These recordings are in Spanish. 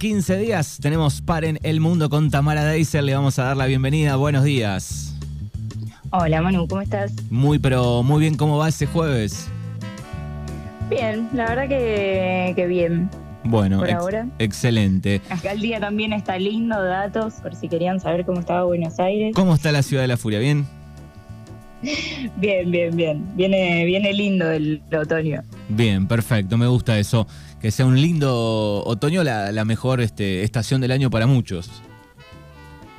15 días tenemos Paren el Mundo con Tamara Deiser. Le vamos a dar la bienvenida. Buenos días. Hola Manu, ¿cómo estás? Muy, pero muy bien. ¿Cómo va ese jueves? Bien, la verdad que, que bien. Bueno, Por ex- ahora. excelente. Acá el día también está lindo, datos, por si querían saber cómo estaba Buenos Aires. ¿Cómo está la ciudad de la furia? ¿Bien? Bien, bien, bien. Viene, viene lindo el, el otoño. Bien, perfecto. Me gusta eso. Que sea un lindo otoño, la, la mejor este, estación del año para muchos.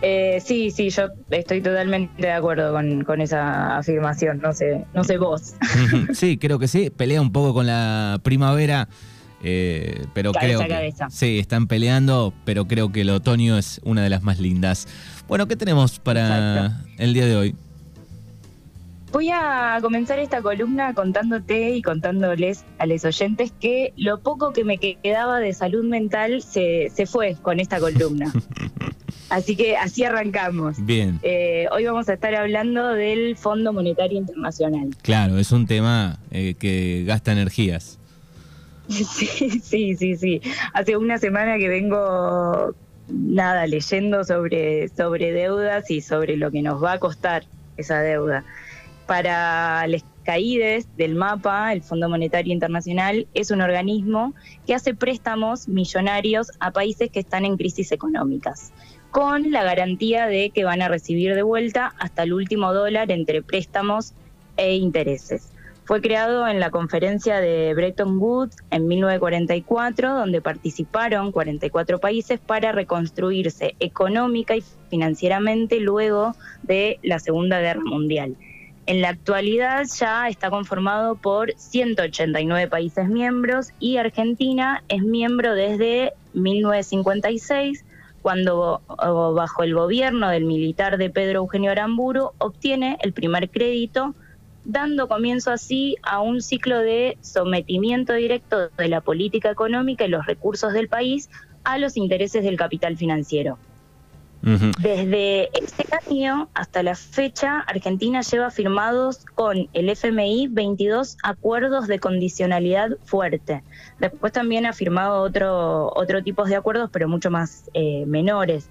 Eh, sí, sí, yo estoy totalmente de acuerdo con, con esa afirmación. No sé, no sé vos. sí, creo que sí. Pelea un poco con la primavera. eh, pero Cabeza creo que cabeza. sí, están peleando, pero creo que el otoño es una de las más lindas. Bueno, ¿qué tenemos para el día de hoy? Voy a comenzar esta columna contándote y contándoles a los oyentes que lo poco que me quedaba de salud mental se, se fue con esta columna. Así que así arrancamos. Bien, Eh, hoy vamos a estar hablando del Fondo Monetario Internacional. claro, es un tema eh, que gasta energías. Sí, sí, sí, sí. Hace una semana que vengo nada leyendo sobre, sobre deudas y sobre lo que nos va a costar esa deuda. Para los caídes del mapa, el Fondo Monetario Internacional es un organismo que hace préstamos millonarios a países que están en crisis económicas, con la garantía de que van a recibir de vuelta hasta el último dólar entre préstamos e intereses. Fue creado en la conferencia de Bretton Woods en 1944, donde participaron 44 países para reconstruirse económica y financieramente luego de la Segunda Guerra Mundial. En la actualidad ya está conformado por 189 países miembros y Argentina es miembro desde 1956, cuando bajo el gobierno del militar de Pedro Eugenio Aramburu obtiene el primer crédito dando comienzo así a un ciclo de sometimiento directo de la política económica y los recursos del país a los intereses del capital financiero. Desde este año hasta la fecha, Argentina lleva firmados con el FMI 22 acuerdos de condicionalidad fuerte. Después también ha firmado otro, otro tipo de acuerdos, pero mucho más eh, menores.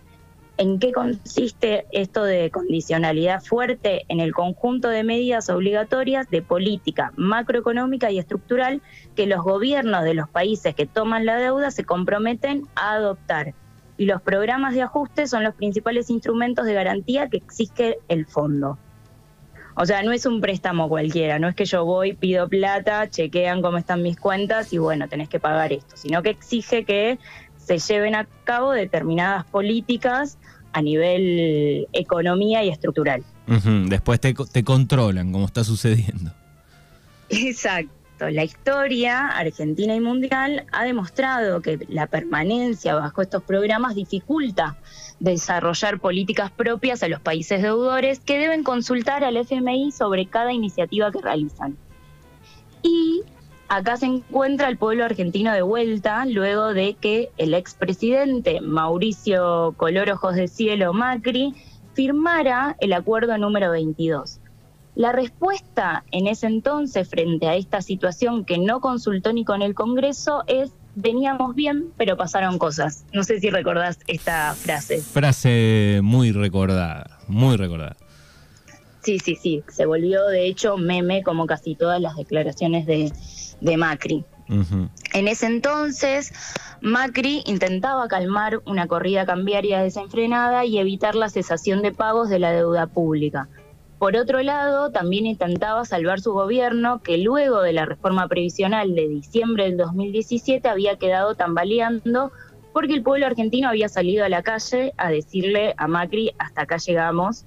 ¿En qué consiste esto de condicionalidad fuerte? En el conjunto de medidas obligatorias de política macroeconómica y estructural que los gobiernos de los países que toman la deuda se comprometen a adoptar. Y los programas de ajuste son los principales instrumentos de garantía que exige el fondo. O sea, no es un préstamo cualquiera, no es que yo voy, pido plata, chequean cómo están mis cuentas y bueno, tenés que pagar esto, sino que exige que se lleven a cabo determinadas políticas a nivel economía y estructural. Después te, te controlan, como está sucediendo. Exacto. La historia argentina y mundial ha demostrado que la permanencia bajo estos programas dificulta desarrollar políticas propias a los países deudores que deben consultar al FMI sobre cada iniciativa que realizan. Y acá se encuentra el pueblo argentino de vuelta luego de que el expresidente Mauricio Color Ojos de Cielo Macri firmara el acuerdo número 22. La respuesta en ese entonces frente a esta situación que no consultó ni con el Congreso es veníamos bien, pero pasaron cosas. No sé si recordás esta frase. Frase muy recordada, muy recordada. Sí, sí, sí. Se volvió de hecho meme como casi todas las declaraciones de, de Macri. En ese entonces, Macri intentaba calmar una corrida cambiaria desenfrenada y evitar la cesación de pagos de la deuda pública. Por otro lado, también intentaba salvar su gobierno, que luego de la reforma previsional de diciembre del 2017 había quedado tambaleando porque el pueblo argentino había salido a la calle a decirle a Macri, hasta acá llegamos.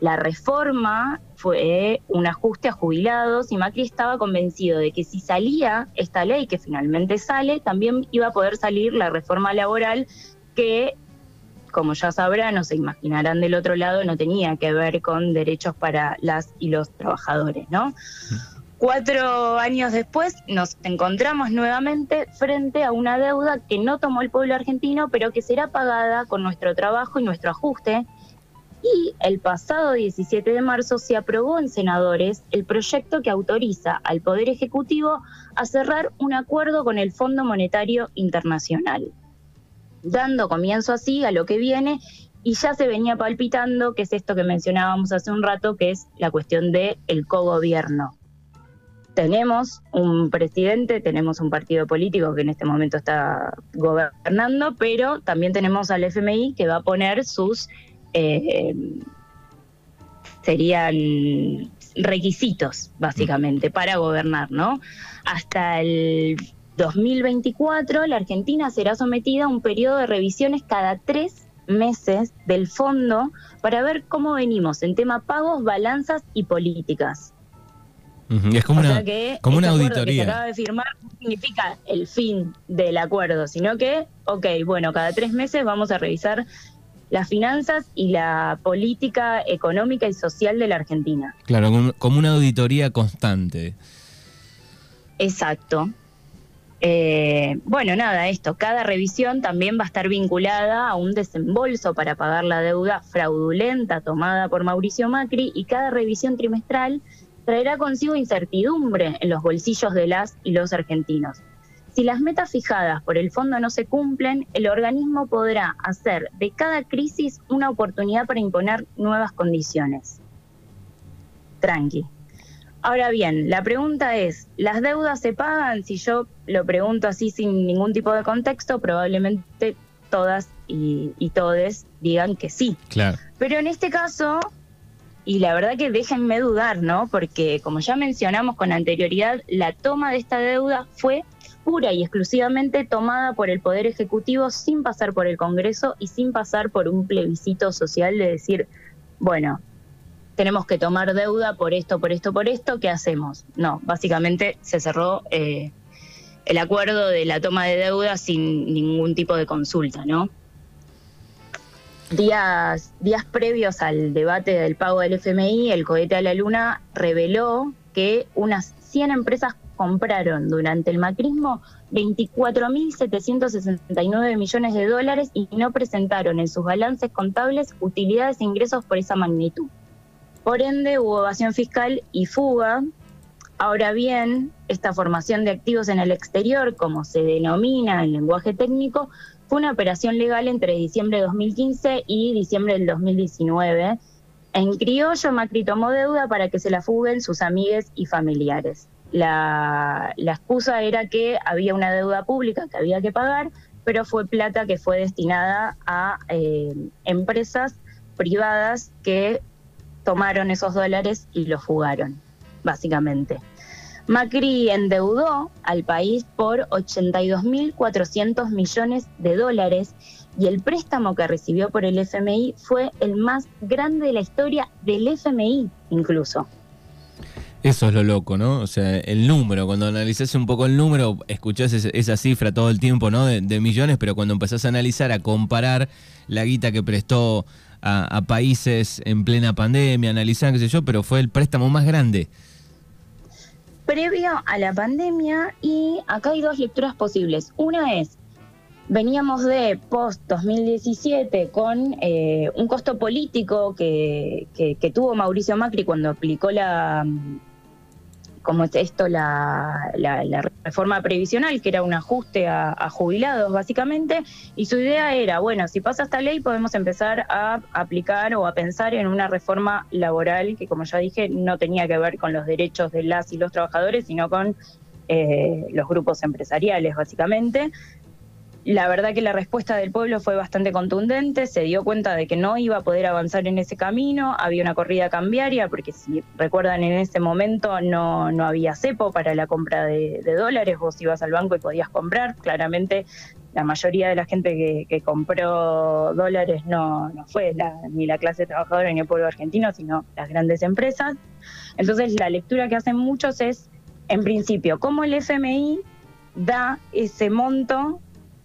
La reforma fue un ajuste a jubilados y Macri estaba convencido de que si salía esta ley, que finalmente sale, también iba a poder salir la reforma laboral que, como ya sabrán o se imaginarán del otro lado, no tenía que ver con derechos para las y los trabajadores, ¿no? Cuatro años después nos encontramos nuevamente frente a una deuda que no tomó el pueblo argentino, pero que será pagada con nuestro trabajo y nuestro ajuste. Y el pasado 17 de marzo se aprobó en senadores el proyecto que autoriza al Poder Ejecutivo a cerrar un acuerdo con el Fondo Monetario Internacional. Dando comienzo así a lo que viene y ya se venía palpitando, que es esto que mencionábamos hace un rato, que es la cuestión del el cogobierno. Tenemos un presidente, tenemos un partido político que en este momento está gobernando, pero también tenemos al FMI que va a poner sus, eh, serían requisitos, básicamente, para gobernar, ¿no? Hasta el 2024, la Argentina será sometida a un periodo de revisiones cada tres meses del fondo para ver cómo venimos en tema pagos, balanzas y políticas. Es como una, como una auditoría. Que se acaba de firmar no significa el fin del acuerdo, sino que, ok, bueno, cada tres meses vamos a revisar las finanzas y la política económica y social de la Argentina. Claro, como una auditoría constante. Exacto. Eh, bueno, nada, esto, cada revisión también va a estar vinculada a un desembolso para pagar la deuda fraudulenta tomada por Mauricio Macri y cada revisión trimestral traerá consigo incertidumbre en los bolsillos de las y los argentinos. Si las metas fijadas por el fondo no se cumplen, el organismo podrá hacer de cada crisis una oportunidad para imponer nuevas condiciones. Tranqui. Ahora bien, la pregunta es, ¿las deudas se pagan? Si yo lo pregunto así sin ningún tipo de contexto, probablemente todas y, y todes digan que sí. Claro. Pero en este caso, y la verdad que déjenme dudar, ¿no? Porque como ya mencionamos con anterioridad, la toma de esta deuda fue pura y exclusivamente tomada por el Poder Ejecutivo sin pasar por el Congreso y sin pasar por un plebiscito social de decir, bueno, tenemos que tomar deuda por esto, por esto, por esto, ¿qué hacemos? No, básicamente se cerró eh, el acuerdo de la toma de deuda sin ningún tipo de consulta, ¿no? Días, días previos al debate del pago del FMI, el cohete a la luna reveló que unas 100 empresas compraron durante el macrismo 24.769 millones de dólares y no presentaron en sus balances contables utilidades e ingresos por esa magnitud. Por ende, hubo evasión fiscal y fuga. Ahora bien, esta formación de activos en el exterior, como se denomina en lenguaje técnico, fue una operación legal entre diciembre de 2015 y diciembre del 2019. En criollo, Macri tomó deuda para que se la fuguen sus amigues y familiares. La, excusa era que había una deuda pública que había que pagar, pero fue plata que fue destinada a eh, empresas privadas que tomaron esos dólares y los fugaron, básicamente. Macri endeudó al país por 82.400 millones de dólares y el préstamo que recibió por el FMI fue el más grande de la historia del FMI incluso. Eso es lo loco, ¿no? O sea, el número, cuando analizás un poco el número, escuchás esa cifra todo el tiempo, ¿no? De, de millones, pero cuando empezás a analizar, a comparar la guita que prestó a, países en plena pandemia, analizar, qué sé yo, pero fue el préstamo más grande. Previo a la pandemia y acá hay dos lecturas posibles. Una es, veníamos de post-2017 con eh, un costo político que, que, tuvo Mauricio Macri cuando aplicó la como esto la, la, reforma previsional, que era un ajuste a, jubilados básicamente, y su idea era, bueno, si pasa esta ley podemos empezar a aplicar o a pensar en una reforma laboral que, como ya dije, no tenía que ver con los derechos de las y los trabajadores, sino con eh, los grupos empresariales básicamente. La verdad que la respuesta del pueblo fue bastante contundente, se dio cuenta de que no iba a poder avanzar en ese camino, había una corrida cambiaria, porque si recuerdan en ese momento no, no había cepo para la compra de, dólares, vos ibas al banco y podías comprar, claramente la mayoría de la gente que, compró dólares no, no fue ni la clase trabajadora ni el pueblo argentino, sino las grandes empresas. Entonces la lectura que hacen muchos es, en principio, cómo el FMI da ese monto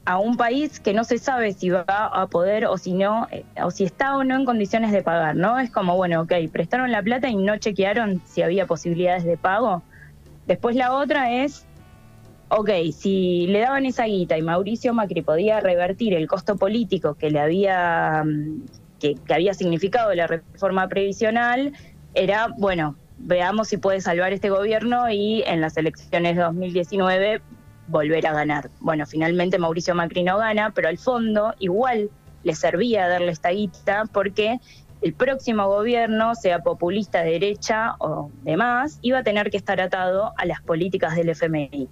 a un país que no se sabe si va a poder o si no, eh, o si está o no en condiciones de pagar, ¿no? Es como, bueno, ok, prestaron la plata y no chequearon si había posibilidades de pago. Después la otra es, ok, si le daban esa guita y Mauricio Macri podía revertir el costo político que le había, mm, que, que había significado la reforma previsional, era, bueno, veamos si puede salvar este gobierno y en las elecciones de 2019 volver a ganar. Bueno, finalmente Mauricio Macri no gana, pero al fondo igual le servía darle esta guita porque el próximo gobierno, sea populista de derecha o demás, iba a tener que estar atado a las políticas del FMI.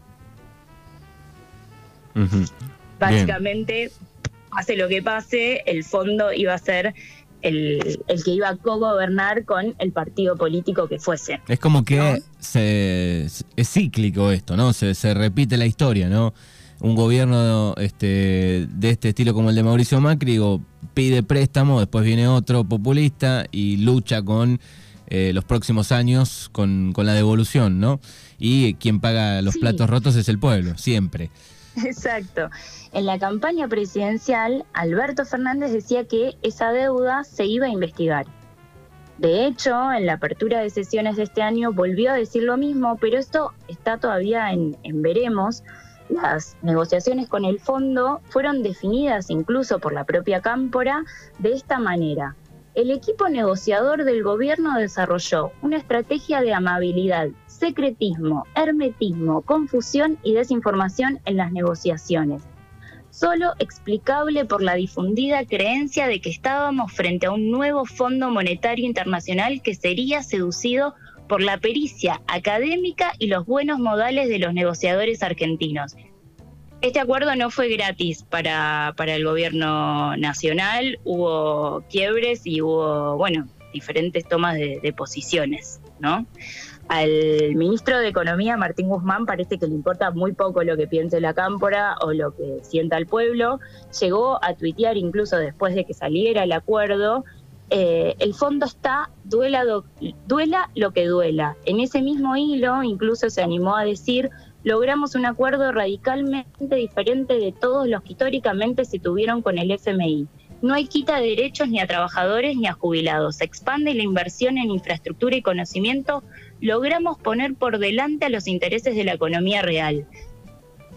Básicamente, hace lo que pase, el fondo iba a ser el, que iba a co-gobernar con el partido político que fuese. Es como que es cíclico esto, ¿no? Se, se repite la historia, ¿no? Un gobierno este, de este estilo como el de Mauricio Macri pide préstamo, después viene otro populista y lucha con eh, los próximos años con, con, la devolución, ¿no? Y quien paga los platos rotos es el pueblo, siempre. Exacto. En la campaña presidencial, Alberto Fernández decía que esa deuda se iba a investigar. De hecho, en la apertura de sesiones de este año volvió a decir lo mismo, pero esto está todavía en, veremos. Las negociaciones con el fondo fueron definidas incluso por la propia Cámpora de esta manera. El equipo negociador del gobierno desarrolló una estrategia de amabilidad secretismo, hermetismo, confusión y desinformación en las negociaciones, solo explicable por la difundida creencia de que estábamos frente a un nuevo Fondo Monetario Internacional que sería seducido por la pericia académica y los buenos modales de los negociadores argentinos. Este acuerdo no fue gratis para, para el gobierno nacional, hubo quiebres y hubo, bueno, diferentes tomas de, de posiciones, ¿no? Al ministro de Economía, Martín Guzmán, parece que le importa muy poco lo que piense la cámpora o lo que sienta el pueblo. Llegó a tuitear incluso después de que saliera el acuerdo, eh, el fondo está, duela, duela lo que duela. En ese mismo hilo incluso se animó a decir, logramos un acuerdo radicalmente diferente de todos los que históricamente se tuvieron con el FMI. No hay quita de derechos ni a trabajadores ni a jubilados. Se expande la inversión en infraestructura y conocimiento logramos poner por delante a los intereses de la economía real.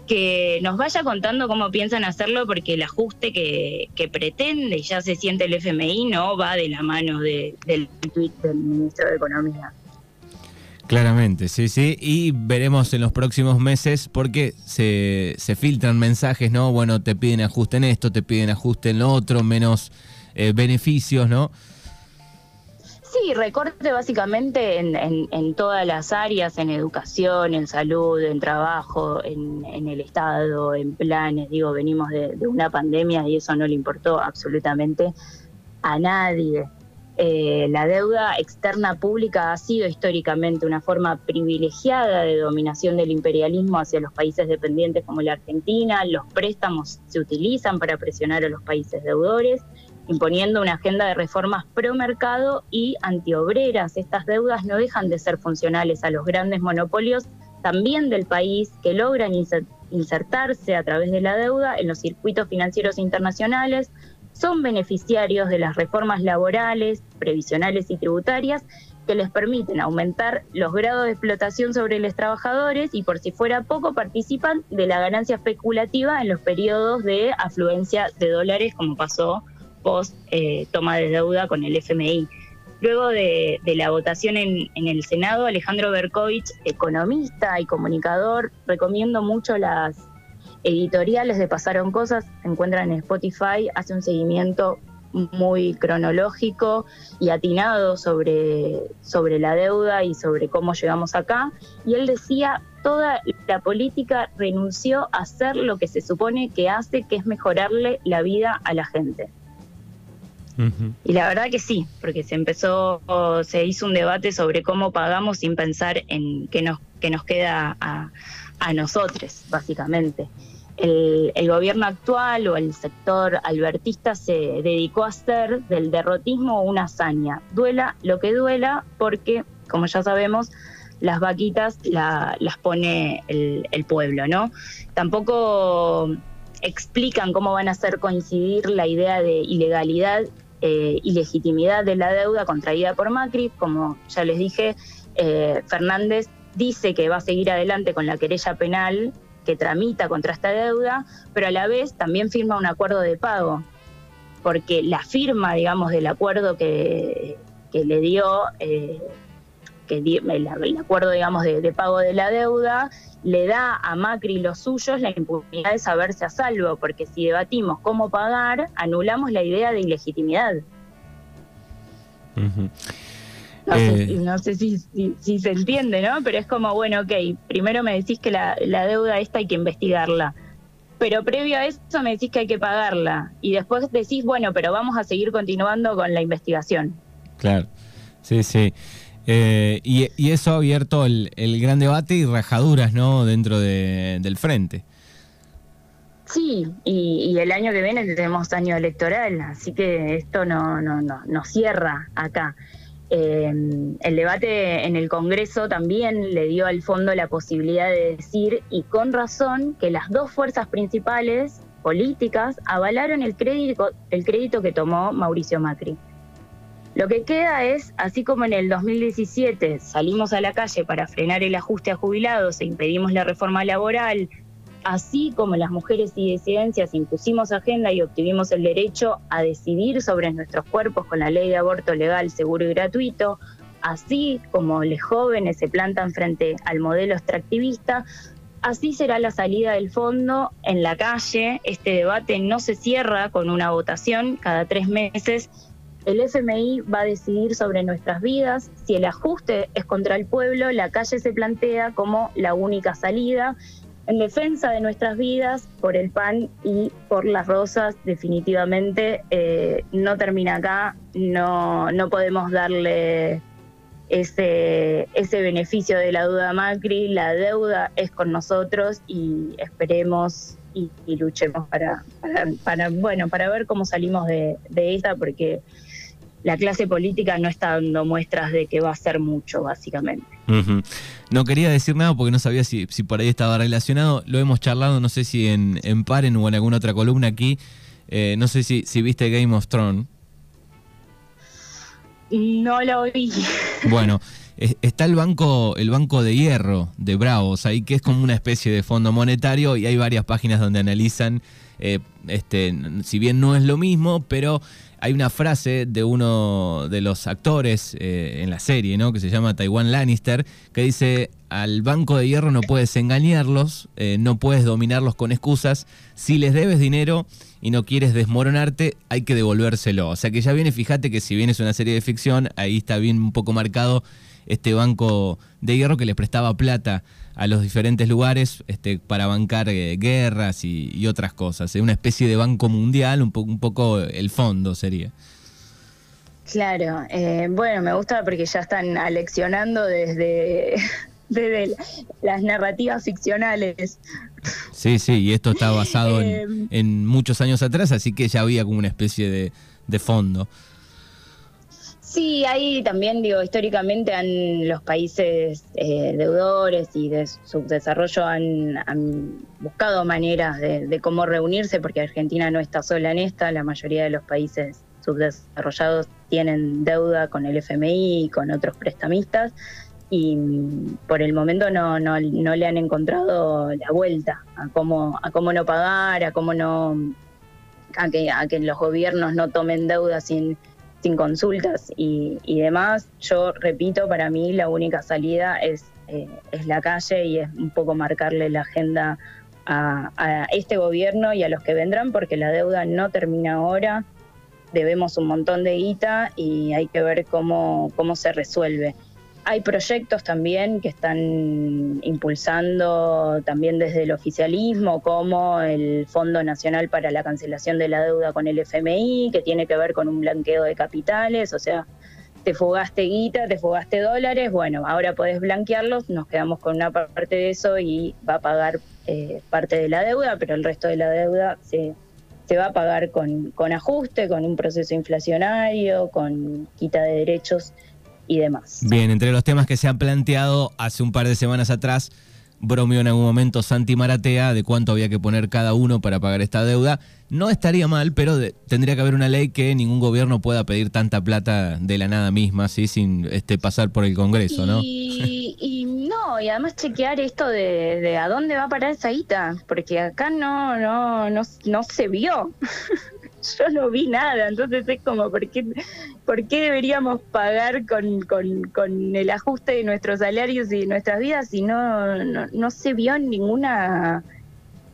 Que nos vaya contando cómo piensan hacerlo, porque el ajuste que, pretende y ya se siente el FMI no va de la mano del tuit del ministro de Economía. Claramente, sí, sí. Y veremos en los próximos meses porque se, se filtran mensajes, ¿no? Bueno, te piden ajuste en esto, te piden ajuste en lo otro, menos eh, beneficios, ¿no? Sí, recorte básicamente en, todas las áreas, en educación, en salud, en trabajo, en, el Estado, en planes. Digo, venimos de, una pandemia y eso no le importó absolutamente a nadie. Eh, la deuda externa pública ha sido históricamente una forma privilegiada de dominación del imperialismo hacia los países dependientes como la Argentina. Los préstamos se utilizan para presionar a los países deudores imponiendo una agenda de reformas pro mercado y antiobreras. Estas deudas no dejan de ser funcionales a los grandes monopolios también del país que logran insertarse a través de la deuda en los circuitos financieros internacionales, son beneficiarios de las reformas laborales, previsionales y tributarias que les permiten aumentar los grados de explotación sobre los trabajadores y por si fuera poco participan de la ganancia especulativa en los periodos de afluencia de dólares como pasó post eh, toma de deuda con el FMI. Luego de, la votación en, el Senado, Alejandro Berkovich, economista y comunicador, recomiendo mucho las editoriales de Pasaron Cosas, se encuentran en Spotify, hace un seguimiento muy cronológico y atinado sobre, sobre la deuda y sobre cómo llegamos acá. Y él decía, toda la política renunció a hacer lo que se supone que hace, que es mejorarle la vida a la gente. Y la verdad que sí, porque se empezó, se hizo un debate sobre cómo pagamos sin pensar en qué nos, qué nos queda a, nosotros, básicamente. El, gobierno actual o el sector albertista se dedicó a hacer del derrotismo una hazaña. Duela lo que duela, porque, como ya sabemos, las vaquitas las pone el pueblo, ¿no? Tampoco explican cómo van a hacer coincidir la idea de ilegalidad eh, ilegitimidad de la deuda contraída por Macri. Como ya les dije, eh, Fernández dice que va a seguir adelante con la querella penal que tramita contra esta deuda, pero a la vez también firma un acuerdo de pago, porque la firma, digamos, del acuerdo que, le dio, eh, que el, acuerdo, digamos, de, pago de la deuda, le da a Macri los suyos la impunidad de saberse a salvo, porque si debatimos cómo pagar, anulamos la idea de ilegitimidad. Eh, no, sé, si, si, se entiende, ¿no? Pero es como, bueno, ok, primero me decís que la, la deuda esta hay que investigarla pero previo a eso me decís que hay que pagarla y después decís, bueno, pero vamos a seguir continuando con la investigación. Claro, sí, sí. Eh, y, eso ha abierto el, gran debate y rajaduras, ¿no? Dentro del frente. Sí, y, el año que viene tenemos año electoral, así que esto no, no, no, no cierra acá. Eh, el debate en el Congreso también le dio al fondo la posibilidad de decir, y con razón, que las dos fuerzas principales políticas avalaron el crédito, el crédito que tomó Mauricio Macri. Lo que queda es, así como en el 2017 salimos a la calle para frenar el ajuste a jubilados e impedimos la reforma laboral, así como las mujeres y disidencias impusimos agenda y obtuvimos el derecho a decidir sobre nuestros cuerpos con la ley de aborto legal, seguro y gratuito, así como los jóvenes se plantan frente al modelo extractivista, así será la salida del fondo en la calle. Este debate no se cierra con una votación cada tres meses. El FMI va a decidir sobre nuestras vidas. Si el ajuste es contra el pueblo, la calle se plantea como la única salida en defensa de nuestras vidas, por el pan y por las rosas, definitivamente eh, no termina acá, no, no podemos darle ese, ese beneficio de la duda Macri, la deuda es con nosotros y esperemos y, luchemos para, para, bueno, para ver cómo salimos de, de esta, porque la clase política no está dando muestras de que va a ser mucho, básicamente. No quería decir nada porque no sabía si, por ahí estaba relacionado. Lo hemos charlado, no sé si en, en Paren o en alguna otra columna aquí. Eh, no sé si, si viste Game of Thrones. No lo vi. Bueno, está el banco, el banco de hierro de Bravos, ahí que es como una especie de fondo monetario y hay varias páginas donde analizan, eh, este, si bien no es lo mismo, pero hay una frase de uno de los actores eh, en la serie, ¿no? Que se llama Taiwan Lannister, que dice, al banco de hierro no puedes engañarlos, eh, no puedes dominarlos con excusas, si les debes dinero y no quieres desmoronarte, hay que devolvérselo. O sea que ya viene, fíjate que si bien es una serie de ficción, ahí está bien un poco marcado este banco de hierro que le prestaba plata a los diferentes lugares este, para bancar eh, guerras y, otras cosas. Es una especie de banco mundial, un, un poco el fondo sería. Claro, eh, bueno, me gusta porque ya están aleccionando desde, desde las narrativas ficcionales. Sí, sí, y esto está basado en, eh, muchos años atrás, así que ya había como una especie de, de fondo. Sí, ahí también, digo, históricamente han, los países eh, deudores y de subdesarrollo han, buscado maneras de, cómo reunirse, porque Argentina no está sola en esta, la mayoría de los países subdesarrollados tienen deuda con el FMI y con otros prestamistas, y por el momento no, no, no le han encontrado la vuelta a cómo, a cómo no pagar, a cómo no, a que, a que los gobiernos no tomen deuda sin sin consultas y, demás. Yo repito, para mí la única salida es, eh, es la calle y es un poco marcarle la agenda a, a, este gobierno y a los que vendrán, porque la deuda no termina ahora. Debemos un montón de guita y hay que ver cómo, cómo se resuelve. Hay proyectos también que están impulsando también desde el oficialismo, como el Fondo Nacional para la Cancelación de la Deuda con el FMI, que tiene que ver con un blanqueo de capitales, o sea, te fugaste guita, te fugaste dólares, bueno, ahora podés blanquearlos, nos quedamos con una parte de eso y va a pagar eh, parte de la deuda, pero el resto de la deuda se, se va a pagar con, con ajuste, con un proceso inflacionario, con quita de derechos y demás. Bien, entre los temas que se han planteado hace un par de semanas atrás, bromeó en algún momento Santi Maratea de cuánto había que poner cada uno para pagar esta deuda. No estaría mal, pero tendría que haber una ley que ningún gobierno pueda pedir tanta plata de la nada misma, ¿sí? sin este, pasar por el Congreso, ¿no? Y, no, y además chequear esto de, a dónde va a parar esa guita, porque acá no, no, no, no se vio. Yo no vi nada, entonces es como, ¿por qué, ¿por qué deberíamos pagar con, con, el ajuste de nuestros salarios y de nuestras vidas si no, no, se vio en ninguna,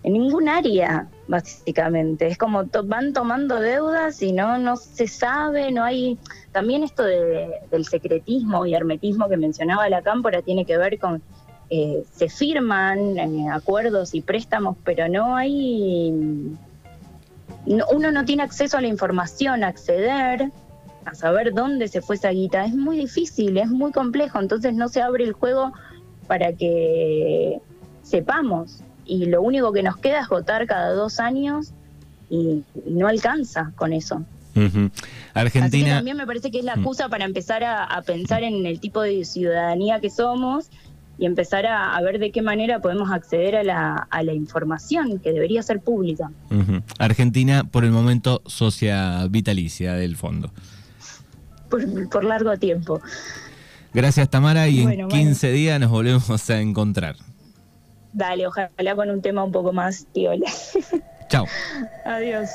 en ningún área, básicamente? Es como van tomando deudas y no, no se sabe, no hay... También esto del secretismo y hermetismo que mencionaba la cámpora tiene que ver con eh, se firman eh, acuerdos y préstamos, pero no hay, uno no tiene acceso a la información, a acceder, a saber dónde se fue esa guita. Es muy difícil, es muy complejo, entonces no se abre el juego para que sepamos. Y lo único que nos queda es votar cada dos años y, no alcanza con eso. Argentina. también me parece que es la mm. excusa para empezar a, pensar en el tipo de ciudadanía que somos y empezar a, ver de qué manera podemos acceder a la, a la información que debería ser pública. Argentina, por el momento, socia vitalicia del fondo. Por, largo tiempo. Gracias, Tamara, y en 15 días nos volvemos a encontrar. Dale, ojalá con un tema un poco más piola. Chao. Adiós.